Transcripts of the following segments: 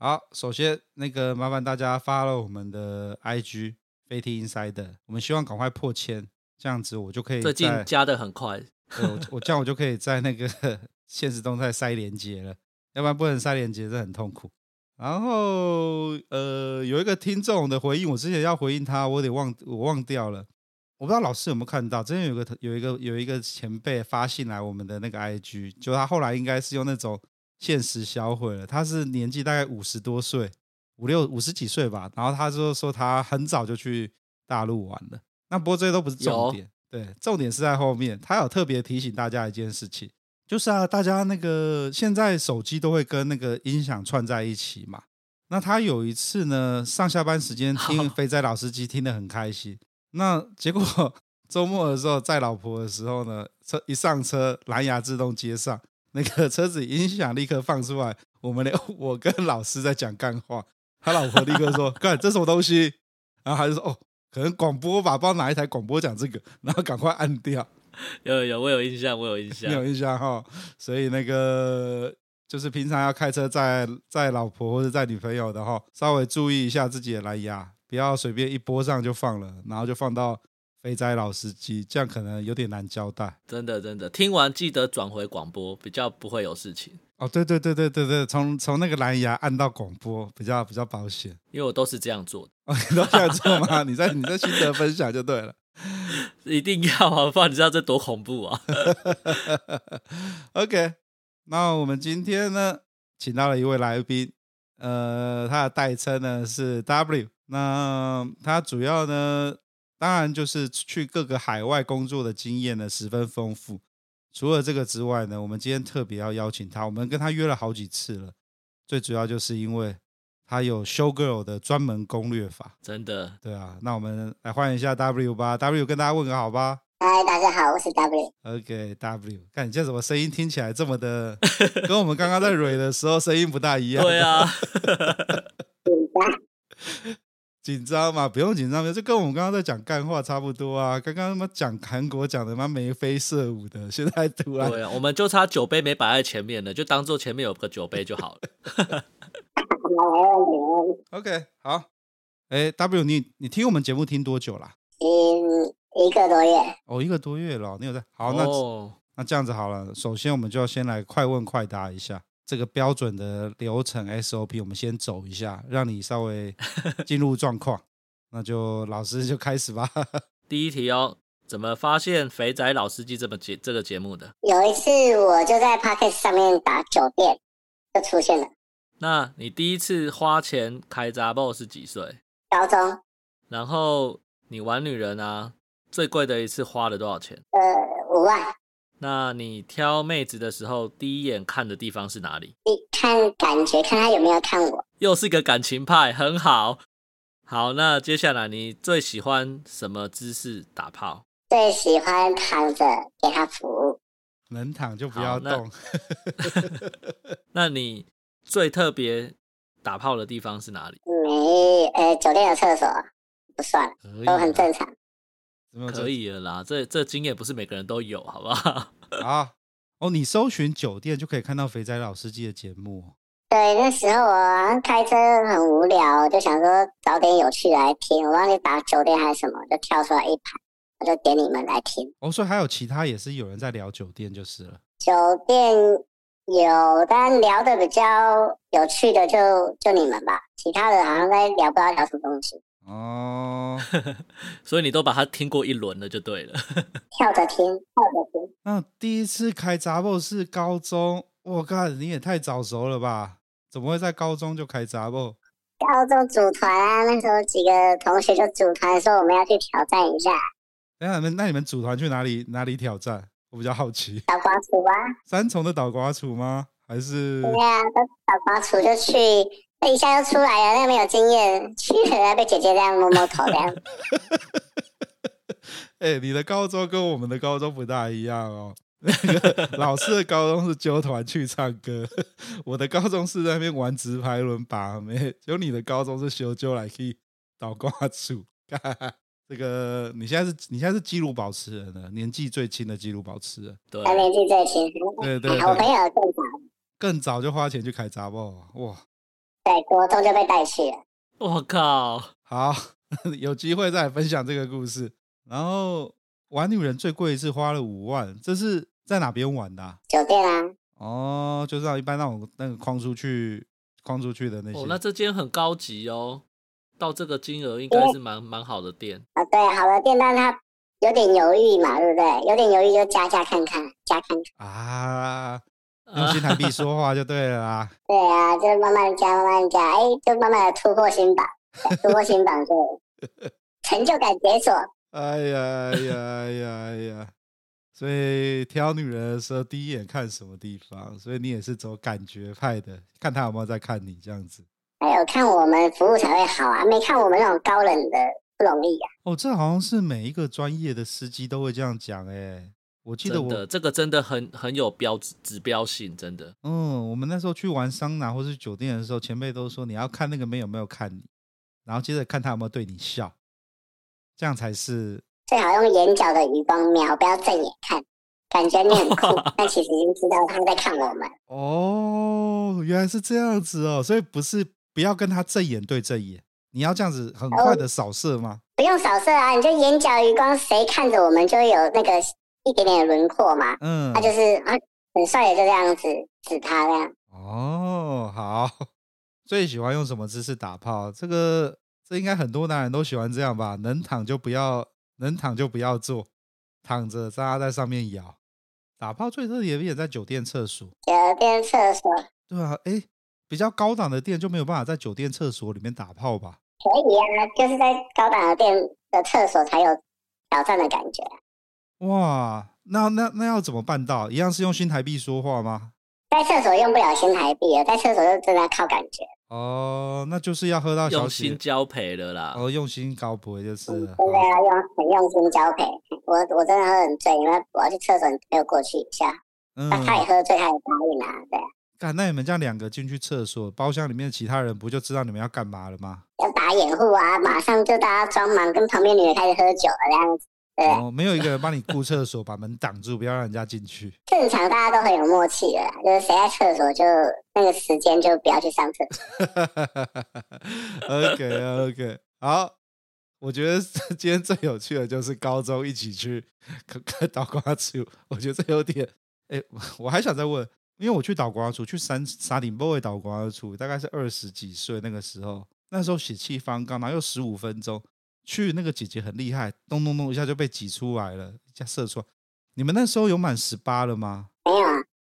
好，首先那个麻烦大家 follow 我们的 IG FETI Insider，我们希望赶快破千，这样子我就可以。最近加的很快，我我这样我就可以在那个 现实动态塞连接了，要不然不能塞连接，这很痛苦。然后呃，有一个听众的回应，我之前要回应他，我得忘我忘掉了。我不知道老师有没有看到，之前有个有一个有一个前辈发信来我们的那个 IG，就他后来应该是用那种限时销毁了。他是年纪大概五十多岁，五六五十几岁吧。然后他就说他很早就去大陆玩了。那不过这些都不是重点，对，重点是在后面。他有特别提醒大家一件事情，就是啊，大家那个现在手机都会跟那个音响串在一起嘛。那他有一次呢，上下班时间听 肥仔老司机听得很开心。那结果 周末的时候载老婆的时候呢，车一上车，蓝牙自动接上，那个车子音响立刻放出来，我们俩我跟老师在讲干话，他老婆立刻说：“干这什么东西？”然后他就说：“哦，可能广播吧，不知道哪一台广播讲这个。”然后赶快按掉。有有有，我有印象，我有印象，你有印象哈。所以那个就是平常要开车载载老婆或者载女朋友的哈，稍微注意一下自己的蓝牙。不要随便一播上就放了，然后就放到肥仔老司机，这样可能有点难交代。真的真的，听完记得转回广播，比较不会有事情。哦，对对对对对对，从从那个蓝牙按到广播，比较比较保险。因为我都是这样做的。哦，你都这样做吗？你在你在心得分享就对了。一定要啊，不然你知道这多恐怖啊。OK，那我们今天呢，请到了一位来宾，呃，他的代称呢是 W。那他主要呢，当然就是去各个海外工作的经验呢十分丰富。除了这个之外呢，我们今天特别要邀请他，我们跟他约了好几次了。最主要就是因为他有 Show Girl 的专门攻略法，真的。对啊，那我们来欢迎一下 W 吧，W 跟大家问个好吧。嗨，大家好，我是 W。OK，W，看你这怎么声音听起来这么的，跟我们刚刚在蕊的时候声音不大一样。对啊。紧张嘛？不用紧张，就跟我们刚刚在讲干话差不多啊。刚刚他妈讲韩国讲的妈眉飞色舞的，现在突然对啊，我们就差酒杯没摆在前面了，就当做前面有个酒杯就好了。OK，好。哎，W，你你听我们节目听多久啦？嗯，一个多月。哦，一个多月了，你有在？好，那、哦、那这样子好了。首先，我们就要先来快问快答一下。这个标准的流程 SOP，我们先走一下，让你稍微 进入状况。那就老师就开始吧。第一题哦，怎么发现肥仔老司机这本节这个节目的？有一次我就在 Podcast 上面打酒店，就出现了。那你第一次花钱开查某是几岁？高中。然后你玩女人啊，最贵的一次花了多少钱？呃，五万。那你挑妹子的时候，第一眼看的地方是哪里？你看感觉，看她有没有看我。又是个感情派，很好。好，那接下来你最喜欢什么姿势打炮？最喜欢躺着给她服务。能躺就不要动。那，那你最特别打炮的地方是哪里？没，呃，酒店的厕所不算，都很正常。可以了啦，这这经验不是每个人都有，好不好？啊，哦，你搜寻酒店就可以看到肥仔老司机的节目。对，那时候我开车很无聊，就想说找点有趣的来听。我帮你打酒店还是什么，就跳出来一排，我就点你们来听。哦，所以还有其他也是有人在聊酒店就是了。酒店有，但聊的比较有趣的就就你们吧，其他的好像在聊不知道聊什么东西。哦，所以你都把它听过一轮了，就对了。跳着听，跳着听。那第一次开查某是高中，我靠，你也太早熟了吧？怎么会在高中就开查某？高中组团啊，那时候几个同学就组团说我们要去挑战一下。那你们那你们组团去哪里哪里挑战？我比较好奇。倒瓜厨啊？三重的倒瓜厨吗？还是？对啊，都倒瓜厨就去，那一下就出来了，那个没有经验，去了被姐姐这样摸摸头这样。哎、欸，你的高中跟我们的高中不大一样哦。那个老师的高中是揪团去唱歌，我的高中是在那边玩直排轮把妹，就你的高中是修揪来去倒挂 处。这个你现在是你现在是纪录保持人了，年纪最轻的纪录保持人。对，年纪最轻。对对，对，我朋友更早，更早就花钱去开杂报？哇！对，国中就被带去了。我靠！好，有机会再分享这个故事。然后玩女人最贵一次花了五万，这是在哪边玩的啊？酒店啊。哦，就是一般那种那个框出去框出去的那些。哦，那这间很高级哦。到这个金额应该是蛮蛮好的店啊，对，好的店，但他有点犹豫嘛，对不对？有点犹豫就加价看看，加看看啊，用新台币说话就对了啊。对啊，就慢慢加，慢慢加，哎，就慢慢的突破新榜，突破新榜就成就感解锁。哎呀哎呀哎呀哎呀！所以挑女人的时候，第一眼看什么地方？所以你也是走感觉派的，看她有没有在看你这样子。还有看我们服务才会好啊，没看我们那种高冷的不容易啊。哦，这好像是每一个专业的司机都会这样讲哎。我记得我的这个真的很很有标指指标性，真的。嗯，我们那时候去玩桑拿或是酒店的时候，前辈都说你要看那个妹有没有看你，然后接着看他有没有对你笑，这样才是。最好用眼角的余光瞄，不要正眼看，感觉你很酷，但其实已经知道他们在看我们。哦，原来是这样子哦，所以不是。不要跟他正眼对正眼，你要这样子很快的扫射吗？哦？不用扫射啊，你就眼角余光，谁看着我们就有那个一点点的轮廓嘛。嗯，他就是啊，很帅的，就这样子指他这样。哦，好，最喜欢用什么姿势打炮？这个这应该很多男人都喜欢这样吧？能躺就不要，能躺就不要坐，躺着扎在上面摇。打炮最特别也在酒店厕所。酒店厕所。对啊，哎。比较高档的店就没有办法在酒店厕所里面打炮吧？可以啊，就是在高档的店的厕所才有挑战的感觉。哇，那那那要怎么办到？一样是用新台币说话吗？在厕所用不了新台币，在厕所就真的靠感觉。哦，那就是要喝到用心交配了啦。哦，用心交配就是、嗯、真的要用很用心交配。我我真的喝很醉，因为我要去厕所，你陪我过去一下。嗯，他也喝醉，他也答应啊，对。干，那你们这样两个进去厕所，包厢里面的其他人不就知道你们要干嘛了吗？要打掩护啊，马上就大家装忙，跟旁边女的开始喝酒了这样子。对，哦，没有一个人帮你顾厕所，把门挡住，不要让人家进去。正常大家都很有默契的，就是谁在厕所就那个时间就不要去上厕所。OK OK，好，我觉得今天最有趣的就是高中一起去倒瓜处，我觉得这有点，哎，我还想再问。因为我去倒瓜处，去三沙顶波位倒瓜处，大概是二十几岁那个时候，那时候血气方刚，然后又十五分钟，去那个姐姐很厉害，咚咚咚一下就被挤出来了，一下射出来。你们那时候有满十八了吗？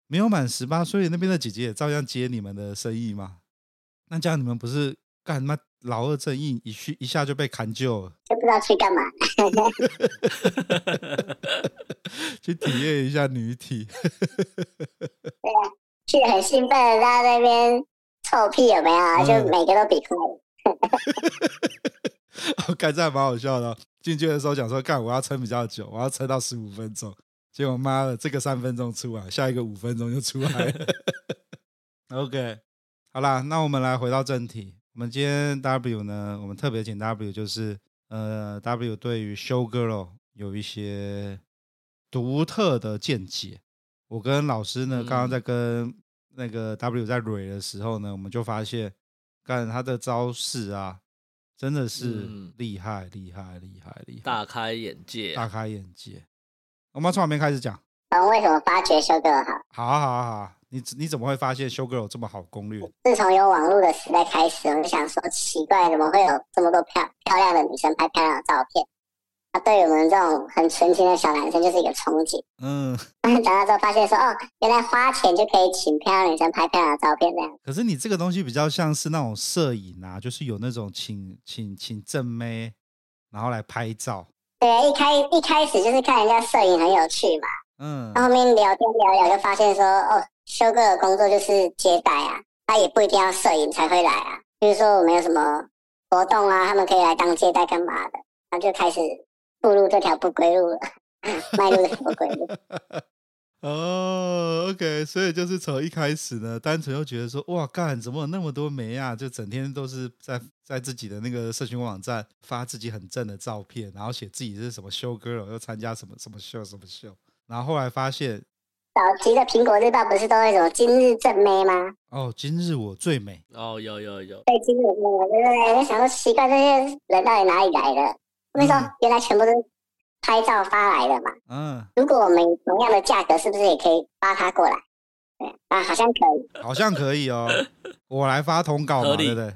没有，满十八，所以那边的姐姐也照样接你们的生意吗？那这样你们不是干嘛？老二正硬一去一下就被砍救了，就不知道去干嘛，去体验一下女体。对啊，去很兴奋，大家在那边臭屁有没有？嗯、就每个都比快。我看这还蛮好笑的。进去的时候讲说，干我要撑比较久，我要撑到十五分钟。结果妈的，这个三分钟出来，下一个五分钟就出来了。OK，好啦，那我们来回到正题。我们今天 W 呢，我们特别请 W，就是呃 W 对于 Show Girl 有一些独特的见解。我跟老师呢，刚刚在跟那个 W 在蕊的时候呢，我们就发现，看他的招式啊，真的是厉害厉害厉害厉害，大开眼界，大开眼界。我们从哪边开始讲？嗯，为什么发掘 Show Girl 好？好啊好啊好啊。你你怎么会发现 Show Girl 这么好攻略？自从有网络的时代开始，我就想说奇怪，怎么会有这么多漂漂亮的女生拍漂亮的照片？那对我们这种很纯情的小男生就是一个憧憬。嗯，长大之后发现说，哦，原来花钱就可以请漂亮女生拍漂亮的照片这样。可是你这个东西比较像是那种摄影啊，就是有那种请请请正妹，然后来拍照。对，一开一开始就是看人家摄影很有趣嘛。嗯，后面聊天聊聊就发现说，哦。修哥的工作就是接待啊，他也不一定要摄影才会来啊。比如说我们有什么活动啊，他们可以来当接待干嘛的，然后就开始步入这条不归路了，迈入这条不归路。哦、oh,，OK，所以就是从一开始呢，单纯又觉得说，哇，干怎么有那么多媒啊？就整天都是在在自己的那个社群网站发自己很正的照片，然后写自己是什么 show girl，又参加什么什么秀什么秀，然后后来发现，早期的苹果日报不是都会什么今日正妹吗？哦、oh,，今日我最美。哦、oh,，有有有。对，今日我最美，对不对？想说奇怪，这些人到底哪里来的？我跟你说，原来全部都是。拍照发来的嘛，嗯，如果我们同样的价格，是不是也可以发他过来？对啊，好像可以，好像可以哦。我来发通告嘛，对不对？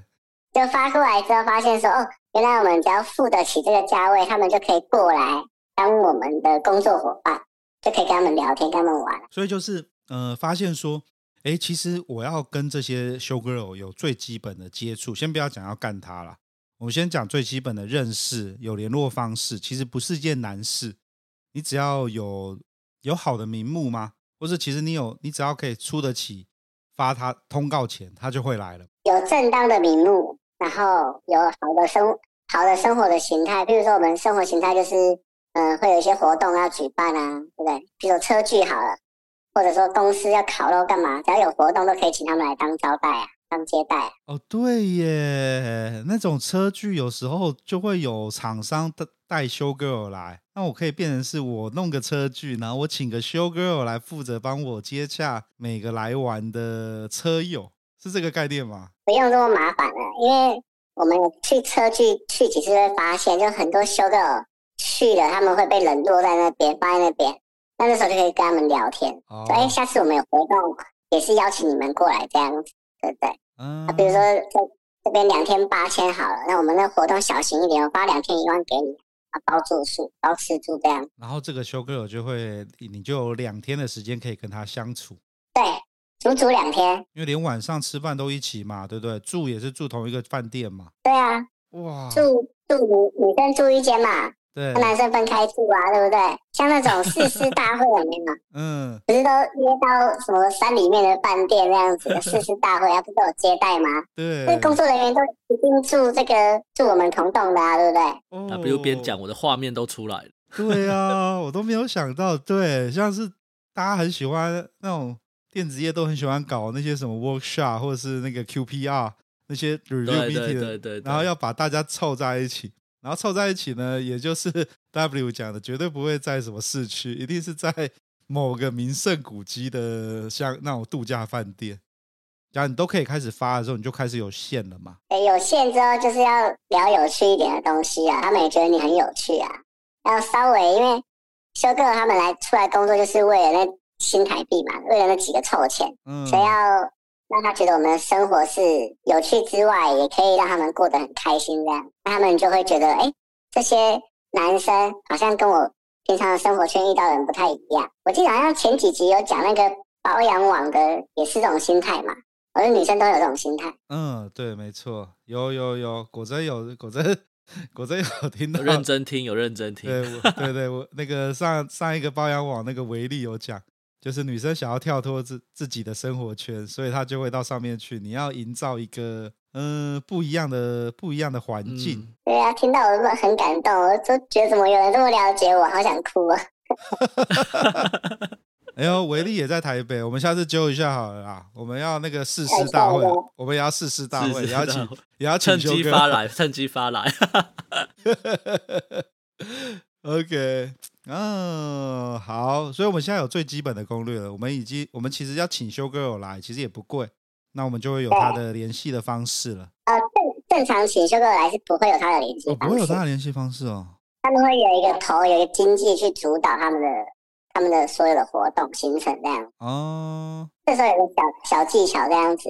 就发过来之后，发现说，哦，原来我们只要付得起这个价位，他们就可以过来当我们的工作伙伴，就可以跟他们聊天，跟他们玩。所以就是，呃，发现说，哎，其实我要跟这些 show girl 有最基本的接触，先不要讲要干他了。我先讲最基本的认识，有联络方式，其实不是件难事。你只要有有好的名目吗？或是其实你有，你只要可以出得起发他通告钱，他就会来了。有正当的名目，然后有好的生好的生活的形态。比如说，我们生活形态就是，嗯、呃，会有一些活动要举办啊，对不对？比如说车聚好了，或者说公司要烤肉干嘛，只要有活动都可以请他们来当招待啊。当接待哦，对耶，那种车具有时候就会有厂商带带 show girl 来，那我可以变成是我弄个车具，然后我请个 show girl 来负责帮我接洽每个来玩的车友，是这个概念吗？不用这么麻烦了，因为我们去车聚去几次会发现，就很多 show girl 去了，他们会被冷落在那边，放在那边，那这时候就可以跟他们聊天，哦、说哎，下次我们有活动，也是邀请你们过来这样子，对不对？嗯，比如说这这边两天八千好了，那我们那活动小型一点，我发两天一万给你，啊，包住宿、包吃住这样。然后这个 show girl 就会，你就有两天的时间可以跟他相处。对，足足两天。因为连晚上吃饭都一起嘛，对不对？住也是住同一个饭店嘛。对啊。哇。住住你你跟住一间嘛。对，男生分开住啊，对不对？像那种誓师大会里面嘛，嗯，不是都约到什么山里面的饭店那样子的誓师大会，啊，不是都有接待吗？对，那工作人员都一定住这个住我们同栋的啊，对不对？哦，那不如边讲，我的画面都出来了。对啊，我都没有想到，对，像是大家很喜欢那种电子业都很喜欢搞那些什么 workshop 或者是那个 QPR 那些 review meeting 的，对对，然后要把大家凑在一起。然后凑在一起呢，也就是 W 讲的，绝对不会在什么市区，一定是在某个名胜古迹的，像那种度假饭店。然后你都可以开始发的时候，你就开始有线了嘛。对，有线之后就是要聊有趣一点的东西啊，他们也觉得你很有趣啊。要稍微因为修哥他们来出来工作，就是为了那新台币嘛，为了那几个臭钱，嗯，所以要。让他觉得我们的生活是有趣之外，也可以让他们过得很开心，这样，那他们就会觉得，哎，这些男生好像跟我平常的生活圈遇到的人不太一样。我记得好像前几集有讲那个保养网的，也是这种心态嘛。我说女生都有这种心态。嗯，对，没错，有有有，果真有，果真 果真有听到，有认真听，有认真听。对对对，对，我那个上上一个包养网那个维力有讲。就是女生想要跳脱自自己的生活圈，所以她就会到上面去。你要营造一个嗯、呃、不一样的不一样的环境。嗯、对啊，听到我都很感动，我就觉得怎么有人这么了解我，好想哭啊！哎呦，维力也在台北，我们下次揪一下好了啦。我们要那个誓师大会，我们也要誓师大会，也要请也要请趁机发来，趁机发来。OK。嗯，好，所以我们现在有最基本的攻略了。我们已经，我们其实要请 show girl 来，其实也不贵，那我们就会有他的联系的方式了。呃，正正常请 show girl 来是不会有他的联系方式，哦，不会有他的联系方式哦。他们会有一个头，有一个经济去主导他们的他们的所有的活动行程这样。哦，这时候有个小小技巧这样子。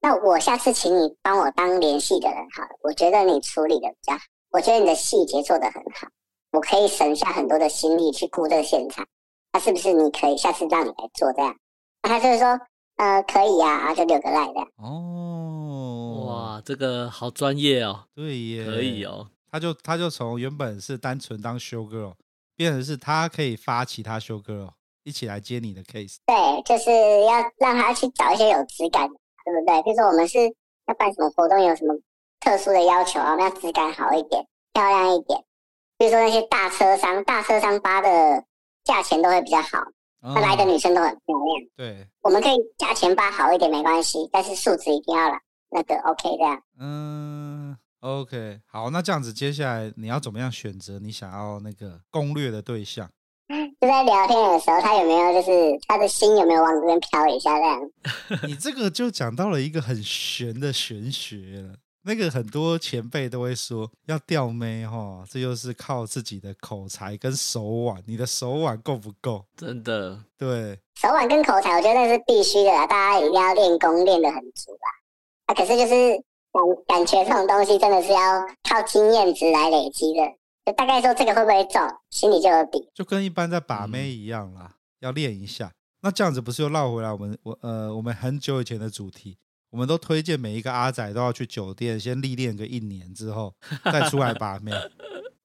那我下次请你帮我当联系的人，好了，我觉得你处理的比较好，我觉得你的细节做得很好。我可以省下很多的心力去顾这个现场，那、啊、是不是你可以下次让你来做这样？那他就是说，呃，可以呀、啊，然后就留个赖这样。哦，哇，这个好专业哦。对耶，可以哦。他就他就从原本是单纯当 show girl，变成是他可以发其他 show girl，一起来接你的 case。对，就是要让他去找一些有质感的，对不对？比如说我们是要办什么活动，有什么特殊的要求啊，我们要质感好一点，漂亮一点。比如说那些大车商，大车商发的价钱都会比较好，他、哦、来的女生都很漂亮。对，我们可以价钱发好一点没关系，但是素质一定要来那个 OK 这样。嗯。OK，好，那这样子，接下来你要怎么样选择你想要那个攻略的对象？就在聊天的时候，他有没有就是他的心有没有往这边飘一下这样？你这个就讲到了一个很玄的玄学了。那个很多前辈都会说，要钓妹哈，这就是靠自己的口才跟手腕。你的手腕够不够？真的，对，手腕跟口才，我觉得那是必须的啦，大家一定要练功练得很足啦。啊，可是就是。感感觉这种东西真的是要靠经验值来累积的，就大概说这个会不会中，心里就有底。就跟一般在把妹一样啦，嗯、要练一下。那这样子不是又绕回来我们我呃我们很久以前的主题，我们都推荐每一个阿仔都要去酒店先历练个一年之后 再出来把妹。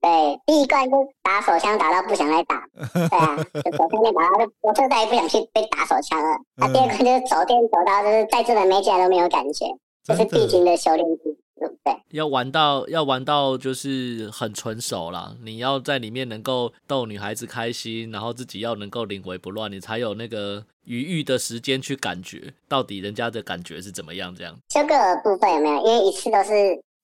对，第一关就打手枪打到不想再打，对啊，就手枪打到就我就再也不想去被打手枪了。那、第二关就是走店走到就是再这的妹进来都没有感觉。这是必经的修炼对不对？要玩到要玩到就是很纯熟啦，你要在里面能够逗女孩子开心，然后自己要能够临危不乱，你才有那个余裕的时间去感觉到底人家的感觉是怎么样。这样这个部分有没有？因为一次都是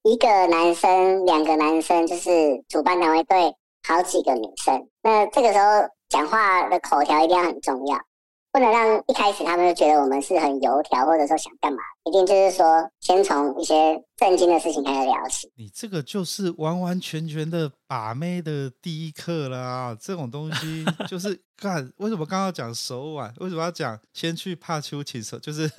一个男生、两个男生，就是主办单位对好几个女生，那这个时候讲话的口条一定要很重要。不能让一开始他们就觉得我们是很油条，或者说想干嘛，一定就是说先从一些正经的事情开始聊起。你这个就是完完全全的把妹的第一课啦，这种东西 就是干。为什么刚刚讲手腕？为什么要讲先去帕丘请手？就是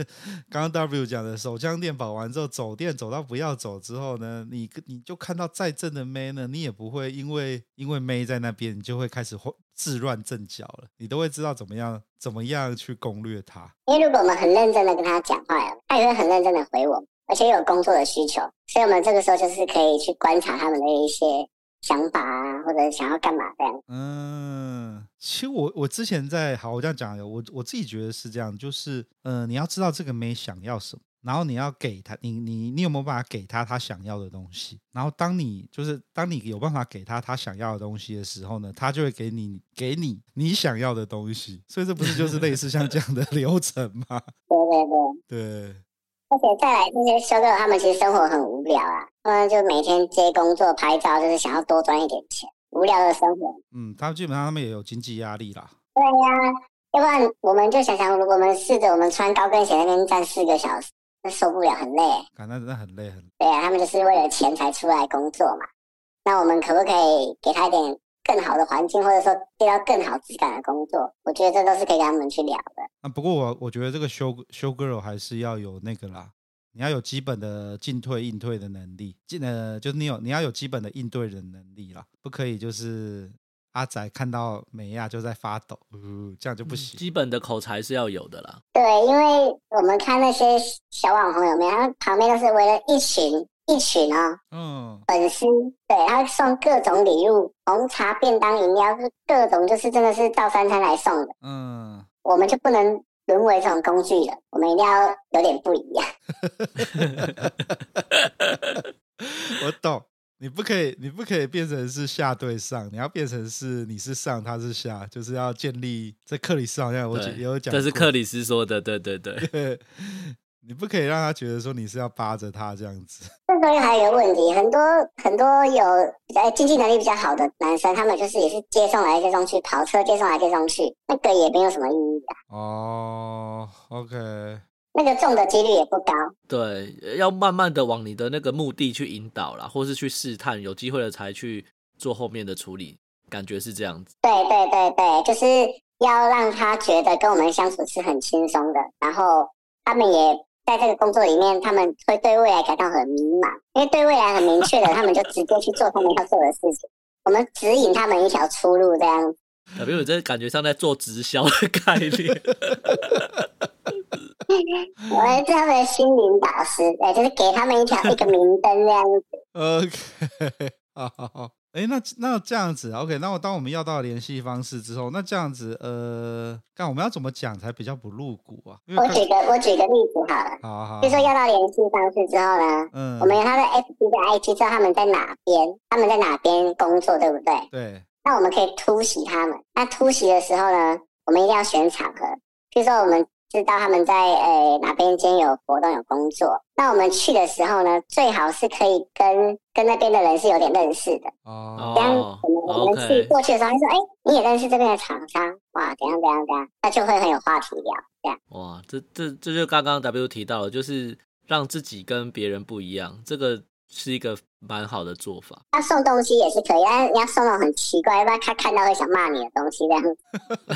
刚刚 W 讲的手枪店保完之后走店走到不要走之后呢，你你就看到再正的妹呢，你也不会因为因为妹在那边，你就会开始自乱阵脚了。你都会知道怎么样怎么样去攻略他。因为如果我们很认真的跟他讲话，他也会很认真的回我。而且有工作的需求，所以我们这个时候就是可以去观察他们的一些想法啊，或者想要干嘛这样。嗯，其实我我之前在好，我这样讲，我我自己觉得是这样，就是嗯、呃，你要知道这个妹想要什么，然后你要给他，你你你有没有办法给他他想要的东西？然后当你就是当你有办法给他他想要的东西的时候呢，他就会给你给你你想要的东西。所以这不是就是类似像这样的流程吗？对 对对。对。而且再来那些修哥，他们其实生活很无聊啊，他们就每天接工作拍照，就是想要多赚一点钱，无聊的生活。嗯，他们基本上他们也有经济压力啦。对呀、啊，要不然我们就想想，如果我们试着我们穿高跟鞋在那边站四个小时，那受不了，很累。感觉真的很累，很累。对啊，他们就是为了钱才出来工作嘛。那我们可不可以给他一点更好的环境，或者说接到更好质感的工作，我觉得这都是可以跟他们去聊的。啊，不过我我觉得这个修修 girl 还是要有那个啦，你要有基本的进退应退的能力，进呃就是你有你要有基本的应对的能力啦，不可以就是阿仔看到美亚就在发抖，嗯，这样就不行。基本的口才是要有的啦。对，因为我们看那些小网红有没有，他旁边都是围了一群。一群啊、哦，嗯，粉丝对，他送各种礼物，红茶、便当、饮料，各种，就是真的是照三餐来送的。嗯，我们就不能沦为这种工具了，我们一定要有点不一样。我懂，你不可以，你不可以变成是下对上，你要变成是你是上，他是下，就是要建立。在克里斯好像我也有讲，这是克里斯说的，对对对。对 你不可以让他觉得说你是要扒着他这样子。这东西还有一个问题，很多很多有呃经济能力比较好的男生，他们就是也是接送来接送去，跑车接送来接送去，那个也没有什么意义的。哦，OK。那个中的几率也不高。对，要慢慢的往你的那个目的去引导啦，或是去试探，有机会了才去做后面的处理，感觉是这样子。对对对对，就是要让他觉得跟我们相处是很轻松的，然后他们也。在这个工作里面，他们会对未来感到很迷茫，因为对未来很明确的，他们就直接去做他们要做的事情。我们指引他们一条出路，这样。小朋友，这感觉像在做直销的概念。我是他们的心灵导师，对，就是给他们一条一个明灯这样子。OK，好 好好，哎，那那这样子，OK，那我当我们要到联系方式之后，那这样子，呃，看我们要怎么讲才比较不露骨啊？我举个我举个例子好了，好好，就说要到联系方式之后呢，嗯，我们有他的 FB 的 IG，知道他们在哪边，他们在哪边工作，对不对？对。那我们可以突袭他们。那突袭的时候呢，我们一定要选场合，比如说我们。知道他们在诶、欸、哪边间有活动有工作，那我们去的时候呢，最好是可以跟跟那边的人是有点认识的哦。这样我们我们去过去的时候，他说：“哎、欸，你也认识这边的厂商哇？怎样怎样怎样？”那就会很有话题聊。这样哇，这这这就刚刚 W 提到了，就是让自己跟别人不一样，这个。是一个蛮好的做法。他送东西也是可以，但是你要送那种很奇怪，要不然他看到会想骂你的东西这样。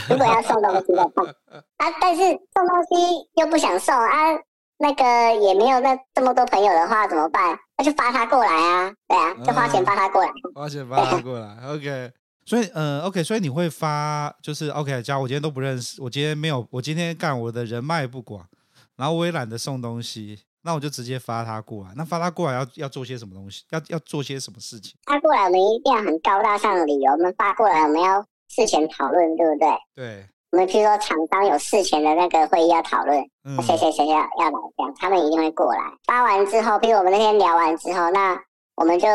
如果要送东西的话，啊，但是送东西又不想送啊，那个也没有那这么多朋友的话怎么办？那就发他过来啊，对啊，就花钱发他过来，嗯、花钱发他过来。OK，所以呃，OK，所以你会发就是 OK，假如我今天都不认识，我今天没有，我今天干我的人脉不广，然后我也懒得送东西。那我就直接发他过来。那发他过来要要做些什么东西？要要做些什么事情？发过来，我们一定要很高大上的理由。我们发过来，我们要事前讨论，对不对？对。我们譬如说厂商有事前的那个会议要讨论，谁谁谁要要来这样，他们一定会过来。发完之后，譬如我们那天聊完之后，那我们就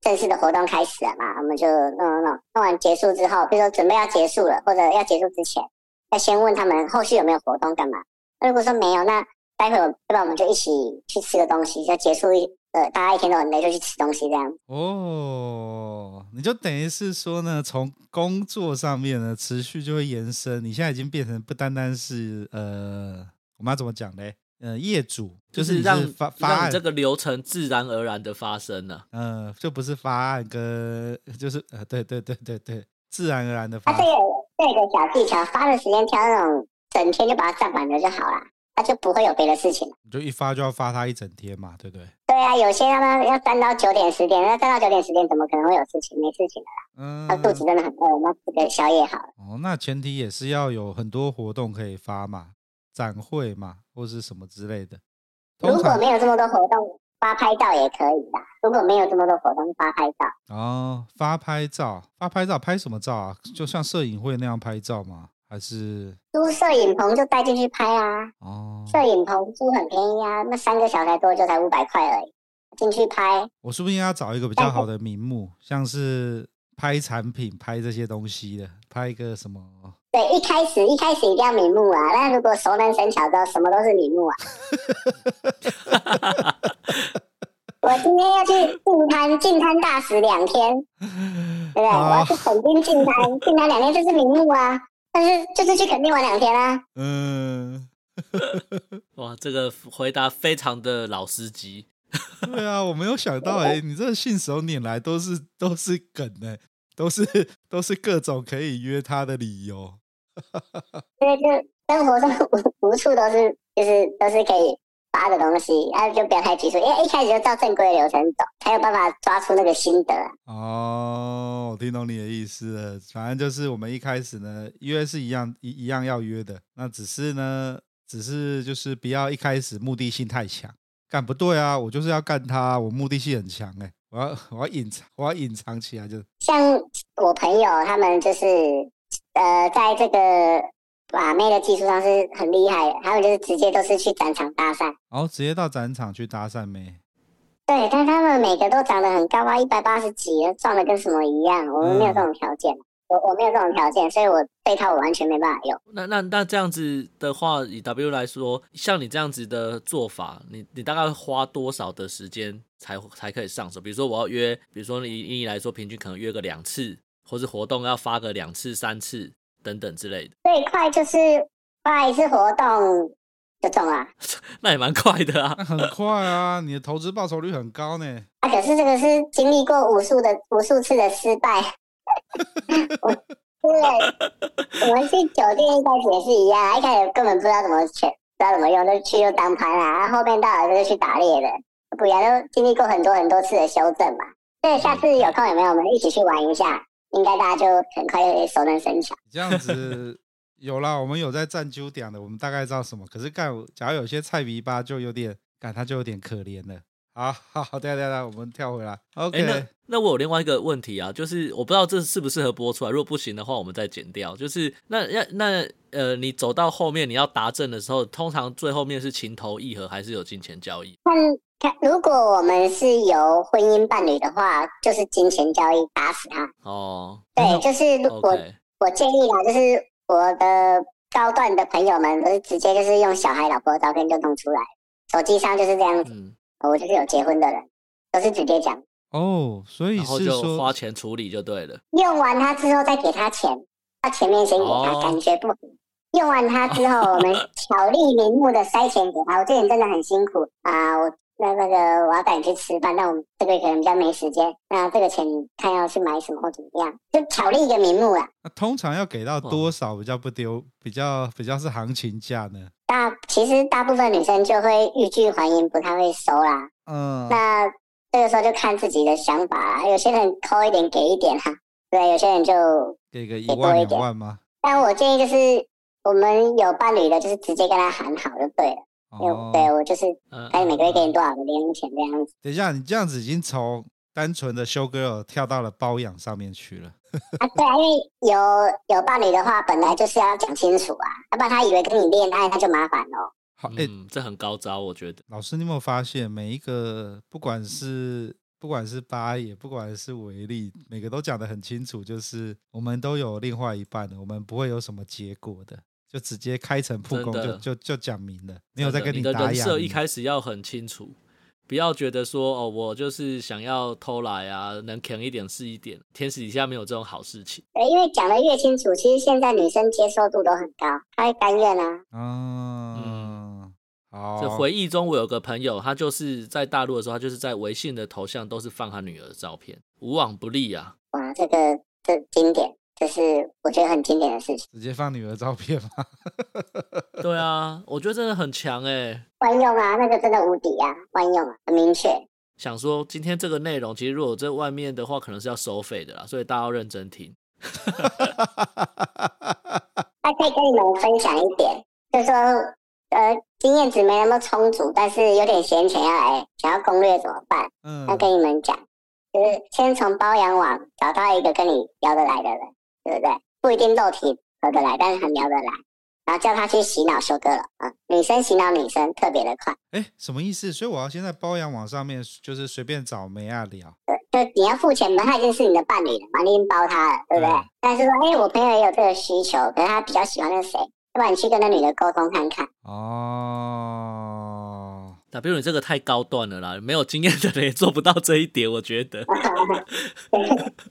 正式的活动开始了嘛。我们就弄弄弄，弄完结束之后，譬如说准备要结束了，或者要结束之前，要先问他们后续有没有活动干嘛。那如果说没有，那待会要不然？我们就一起去吃个东西，就结束一呃，大家一天都很累，就去吃东西这样。哦，你就等于是说呢，从工作上面呢，持续就会延伸。你现在已经变成不单单是呃，我们要怎么讲嘞？呃，业主就是，是让发发案这个流程自然而然的发生了。嗯、呃，就不是发案跟就是呃，对对对对对，自然而然的发。啊，这个这个小技巧，发的时间挑那种整天就把它占满了就好了。他就不会有别的事情了，你就一发就要发他一整天嘛，对不对？对啊，有些他们要站到九点十点，那站到九点十点怎么可能会有事情？没事情的啦。嗯，他肚子真的很饿，那吃个宵夜好了。哦，那前提也是要有很多活动可以发嘛，展会嘛，或是什么之类的。如果没有这么多活动，发拍照也可以的。如果没有这么多活动，发拍照。哦，发拍照，发拍照，拍什么照啊？就像摄影会那样拍照吗？还是租摄影棚就带进去拍啊！哦，摄影棚租很便宜啊，那三个小时多就才五百块而已，进去拍。我是不是应该要找一个比较好的名目，像是拍产品、拍这些东西的，拍一个什么？对，一开始一开始一定要名目啊！那如果熟能生巧之后，什么都是名目啊。我今天要去进滩，进滩大使两天，对不对？我要去垦丁净滩，净滩两天，就是名目啊。但是就是去垦丁玩两天啊。嗯，哇，这个回答非常的老司机。对啊，我没有想到 哎、欸，你这个信手拈来都是都是梗呢、欸，都是都是各种可以约他的理由。因为，就生活中无无处都是，就是都是可以。发的东西，啊，就不要太急促，因为一开始就照正规的流程走，才有办法抓出那个心得。哦，我听懂你的意思了。反正就是我们一开始呢，约是一样一一样要约的，那只是呢，只是就是不要一开始目的性太强。干不对啊，我就是要干他，我目的性很强哎，我要我要隐藏，我要隐藏起来就。像我朋友他们就是，呃，在这个。把妹的技术上是很厉害的，还有就是直接都是去展场搭讪，哦，直接到展场去搭讪妹。对，但他们每个都长得很高啊，一百八十几，壮的跟什么一样。我们没有这种条件，嗯、我我没有这种条件，所以我这套我完全没办法用。那那那这样子的话，以 W 来说，像你这样子的做法，你你大概花多少的时间才才可以上手？比如说我要约，比如说以以你来说，平均可能约个两次，或是活动要发个两次三次。等等之类的，最快就是办一次活动就中了，那也蛮快的啊，很快啊，你的投资报酬率很高呢。啊，可是这个是经历过无数的无数次的失败。我对，我们去酒店一开始也是一样，一开始根本不知道怎么选，不知道怎么用，就去就当盘啦，然后后面到了就是去打猎的，不一样，都经历过很多很多次的修正嘛。对，下次有空有没有？我们一起去玩一下。应该大家就很快就熟能生巧。这样子有啦，我们有在站久点的，我们大概知道什么。可是干，假如有些菜逼吧，就有点干，他就有点可怜了。好好，对对对，我们跳回来。OK，那那我有另外一个问题啊，就是我不知道这适不适合播出来，如果不行的话，我们再剪掉。就是那要那呃，你走到后面你要达阵的时候，通常最后面是情投意合，还是有金钱交易？看如果我们是由婚姻伴侣的话，就是金钱交易打死他。哦，对，就是如果 OK 我建议啊，就是我的高段的朋友们都是直接就是用小孩老婆的照片就弄出来，手机上就是这样子。嗯。我就是有结婚的人，都是直接讲哦，所以是说就花钱处理就对了。用完它之后再给他钱，他前面先给他，哦、感觉不。用完它之后，我们巧立名目的塞钱给他。我这人真的很辛苦啊，我那那个我要带你去吃饭，那我们这个可能比较没时间。那这个钱你看要去买什么或怎么样，就巧立一个名目啦。那通常要给到多少比较不丢，比较比较是行情价呢？大其实大部分女生就会欲拒还迎，不太会收啦。嗯，那这个时候就看自己的想法啦。有些人抠一点给一点哈，对，有些人就给个一万两万吗？但我建议就是，我们有伴侣的，就是直接跟他喊好就对了。哦，对我就是看你每个月给你多少的零用钱这样子。等一下，你这样子已经从单纯的修 girl 跳到了包养上面去了。啊，对啊，因为有有伴侣的话，本来就是要讲清楚啊，要不然他以为跟你恋爱，那就麻烦了。好，哎、欸嗯，这很高招，我觉得。老师，你有没有发现，每一个不管是不管是八爷，不管是维力，每个都讲得很清楚，就是我们都有另外一半的，我们不会有什么结果的，就直接开诚布公，就就就讲明了，没有在跟你打哑。你的人设一开始要很清楚。不要觉得说哦，我就是想要偷来啊，能啃一点是一点。天使底下没有这种好事情。对，因为讲得越清楚，其实现在女生接受度都很高，她会甘愿啊。嗯嗯，好。这回忆中，我有个朋友，他就是在大陆的时候，他就是在微信的头像都是放他女儿的照片，无往不利啊。哇，这个这经典。这是我觉得很经典的事情，直接放女儿照片吗？对啊，我觉得真的很强哎、欸，万用啊，那个真的无敌啊，万用啊，很明确。想说今天这个内容，其实如果在外面的话，可能是要收费的啦，所以大家要认真听。那可以跟你们分享一点，就是说，呃，经验值没那么充足，但是有点闲钱要来，想要攻略怎么办？嗯，那跟你们讲，就是先从包养网找到一个跟你聊得来的人。对不对？不一定肉体合得来，但是很聊得来。然后叫他去洗脑修哥了啊！女生洗脑女生特别的快。哎，什么意思？所以我要先在包养网上面，就是随便找妹啊聊。对，就你要付钱嘛，他已经是你的伴侣了嘛，你已经包他了，对不对？嗯、但是说，哎，我朋友也有这个需求，可是他比较喜欢那个谁，要不然你去跟那女的沟通看看。哦，那比如你这个太高端了啦，没有经验的人也做不到这一点，我觉得。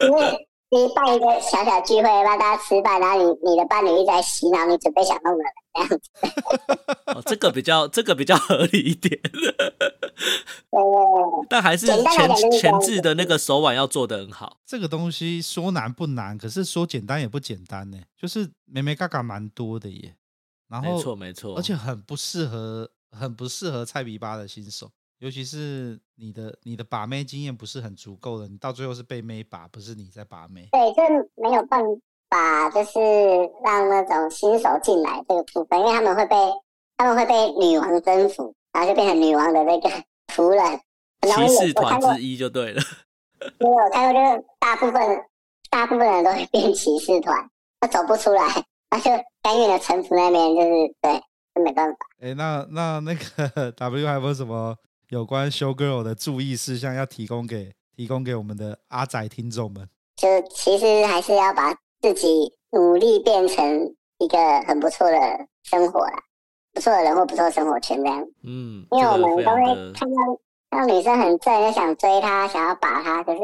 因为。你办一个小小聚会，让大家吃饭，然后你你的伴侣一直在洗脑，你准备想弄的人这样子。哦，这个比较这个比较合理一点。对对对。但还是前前置的那个手腕要做得很好。这个东西说难不难，可是说简单也不简单呢。就是眉眉角角蛮多的耶。然后没错没错，而且很不适合，很不适合菜逼吧的新手。尤其是你的你的把妹经验不是很足够的，你到最后是被妹把，不是你在把妹。对，就没有办法，就是让那种新手进来这个部分，因为他们会被他们会被女王征服，然后就变成女王的那个仆人。骑士团之一就对了。没有，他说就是大部分大部分人都会变骑士团，他走不出来，他就甘愿的臣服那边，就是对，就没办法。哎，那那那个 W 还有没有什么？有关 show girl 的注意事项要提供给提供给我们的阿仔听众们，就其实还是要把自己努力变成一个很不错的生活啦，不错的人或不错的生活圈这样。嗯，因为我们都会看到看到女生很正，就想追她，想要把她，可是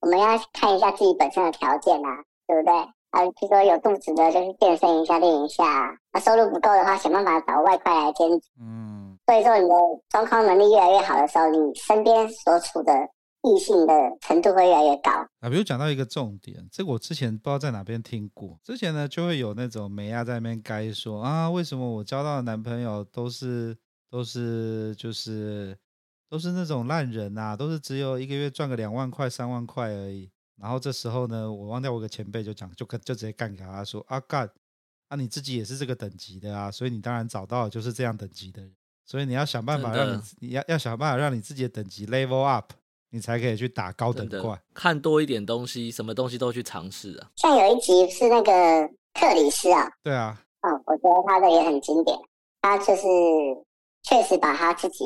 我们要看一下自己本身的条件啊，对不对？啊，比如说有肚子的，就是健身一下练一下；啊，收入不够的话，想办法找外快来兼职。嗯。所以说，你的状况能力越来越好的时候，你身边所处的异性的程度会越来越高。啊，比如讲到一个重点，这个我之前不知道在哪边听过。之前呢，就会有那种美亚在那边该说啊，为什么我交到的男朋友都是都是就是都是那种烂人啊，都是只有一个月赚个两万块、三万块而已。然后这时候呢，我忘掉我一个前辈就讲，就跟就直接干给他说啊干，啊你自己也是这个等级的啊，所以你当然找到的就是这样等级的人。所以你要想办法让你，你要要想办法让你自己的等级 level up，你才可以去打高等怪。看多一点东西，什么东西都去尝试啊。像有一集是那个克里斯啊，对啊，哦，我觉得他的也很经典，他就是确实把他自己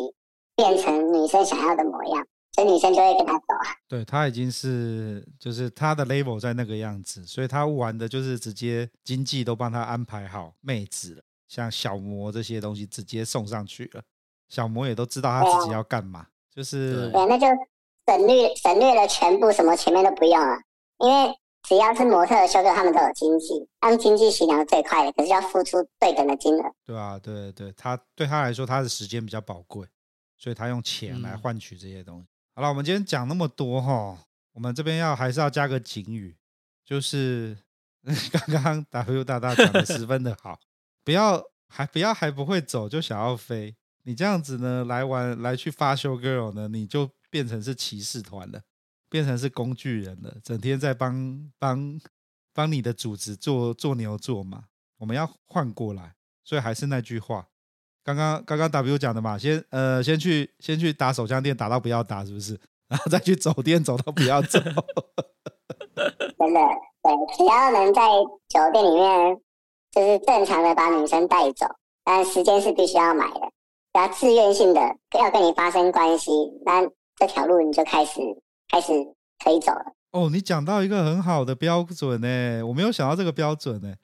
变成女生想要的模样。所以女生就会跟他走啊。对，他已经是就是他的 level 在那个样子，所以他玩的就是直接经济都帮他安排好妹子了，像小魔这些东西直接送上去了，小魔也都知道他自己要干嘛，啊、就是对，那就省略省略了全部，什么前面都不用了，因为只要是模特的修哥，他们都有经济，他们经济洗量是最快的，可是要付出对等的金额。对啊，对对，他对他来说，他的时间比较宝贵，所以他用钱来换取这些东西。嗯好了，我们今天讲那么多哈，我们这边要还是要加个警语，就是 刚刚 W 大大讲的十分的好，不要还不要还不会走就想要飞，你这样子呢来玩来去发休 girl 呢，你就变成是骑士团了，变成是工具人了，整天在帮帮帮你的主子做做牛做马，我们要换过来，所以还是那句话。刚刚刚刚 W 讲的嘛，先呃先去先去打手枪店，打到不要打，是不是？然后再去走店，走到不要走。真的，对，只要能在酒店里面，就是正常的把女生带走，但时间是必须要买的，要自愿性的要跟你发生关系，那这条路你就开始开始可以走了。哦，你讲到一个很好的标准呢，我没有想到这个标准呢。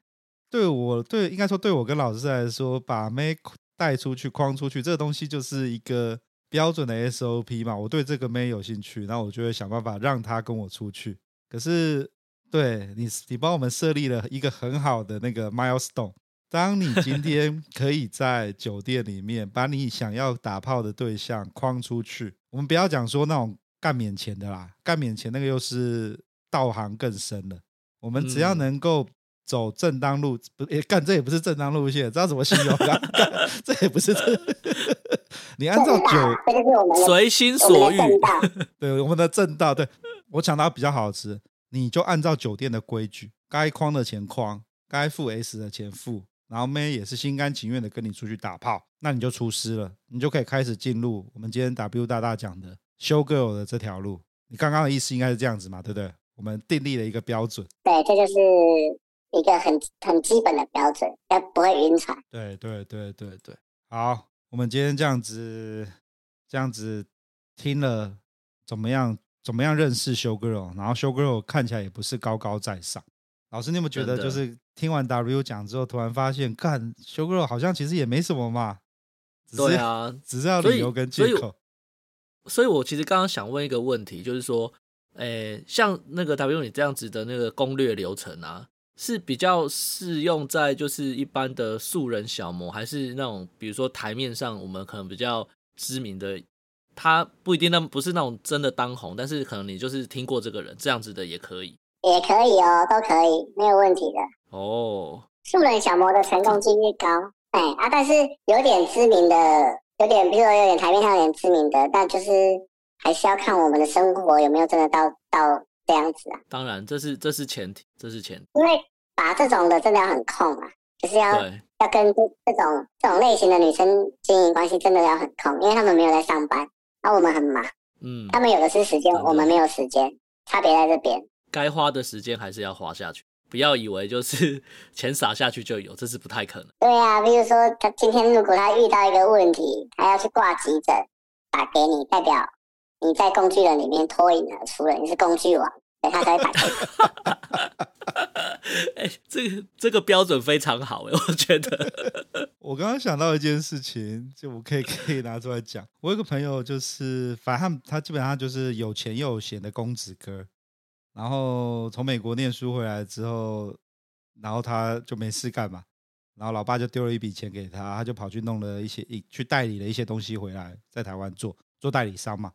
对我对应该说对我跟老师来说，把妹。带出去，框出去，这个东西就是一个标准的 SOP 嘛。我对这个妹有兴趣，那我就会想办法让她跟我出去。可是，对你，你帮我们设立了一个很好的那个 milestone。当你今天 可以在酒店里面把你想要打炮的对象框出去，我们不要讲说那种干免钱的啦，干免钱那个又是道行更深了。我们只要能够。走正当路不？哎，干这也不是正当路线，知道怎么形容？干这也不是正。你按照酒随心所欲，对我们的正道。对我讲到比较好吃，你就按照酒店的规矩，该框的钱框，该付 S 的钱付，然后妹也是心甘情愿的跟你出去打炮，那你就出师了，你就可以开始进入我们今天 W 大大讲的 show girl 的这条路。你刚刚的意思应该是这样子嘛？对不对？我们订立了一个标准。对，这就是。一个很很基本的标准，要不会晕船。对对对对对，好，我们今天这样子这样子听了怎么样？怎么样认识 show girl？然后 show girl 看起来也不是高高在上。老师，你有没有觉得就是听完 W 讲之后，突然发现，看 show girl 好像其实也没什么嘛？对啊，只是要理由跟借口。所以我其实刚刚想问一个问题，就是说，诶，像那个 W 你这样子的那个攻略流程啊。是比较适用在就是一般的素人小模，还是那种比如说台面上我们可能比较知名的，他不一定那不是那种真的当红，但是可能你就是听过这个人这样子的也可以，也可以哦，都可以，没有问题的。哦，素人小模的成功几率高，哎啊，但是有点知名的，有点比如说有点台面上有点知名的，但就是还是要看我们的生活有没有真的到到这样子啊。当然，这是这是前提，这是前提，因为。把这种的真的要很控啊，就是要要跟这这种这种类型的女生经营关系，真的要很控，因为他们没有在上班，那我们很忙，嗯，他们有的是时间，我们没有时间，差别在这边。该花的时间还是要花下去，不要以为就是 钱撒下去就有，这是不太可能。对啊，比如说他今天如果他遇到一个问题，他要去挂急诊，打给你，代表你在工具人里面脱颖而出了，你是工具王。等他再打开。哎、欸，这个这个标准非常好哎，我觉得。我刚刚想到一件事情，就我可以可以拿出来讲。我有个朋友，就是反正他他基本上就是有钱又有闲的公子哥。然后从美国念书回来之后，然后他就没事干嘛，然后老爸就丢了一笔钱给他，他就跑去弄了一些一去代理了一些东西回来，在台湾做做代理商嘛。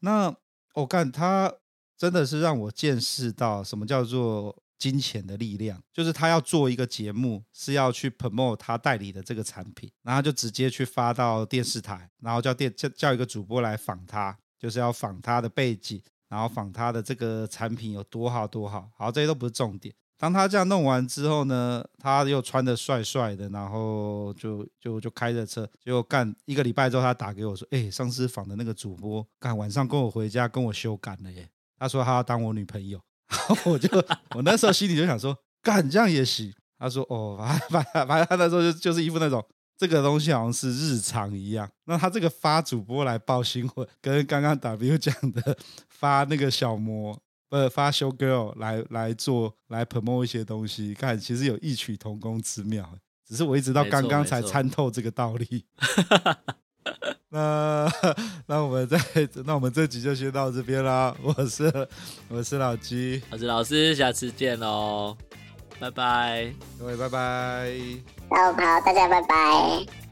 那我看他。真的是让我见识到什么叫做金钱的力量。就是他要做一个节目，是要去 promote 他代理的这个产品，然后就直接去发到电视台，然后叫电叫叫一个主播来访他，就是要访他的背景，然后访他的这个产品有多好多好。好，这些都不是重点，当他这样弄完之后呢，他又穿的帅帅的，然后就就就开着车，结果干一个礼拜之后，他打给我说：“哎，上次访的那个主播，干晚上跟我回家跟我修改了耶。”他说他要当我女朋友，我就我那时候心里就想说：“干这样也行。”他说：“哦，反正反正他那时候就就是一副那种这个东西好像是日常一样。”那他这个发主播来报新闻，跟刚刚 W 讲的发那个小魔。呃，发 show girl 来来做来 promote 一些东西，看其实有异曲同工之妙，只是我一直到刚刚才参透这个道理。那 那我们在 那我们这集就先到这边啦。我是我是老鸡，我是老师，下次见喽，拜拜，各位拜拜，好，好，大家拜拜。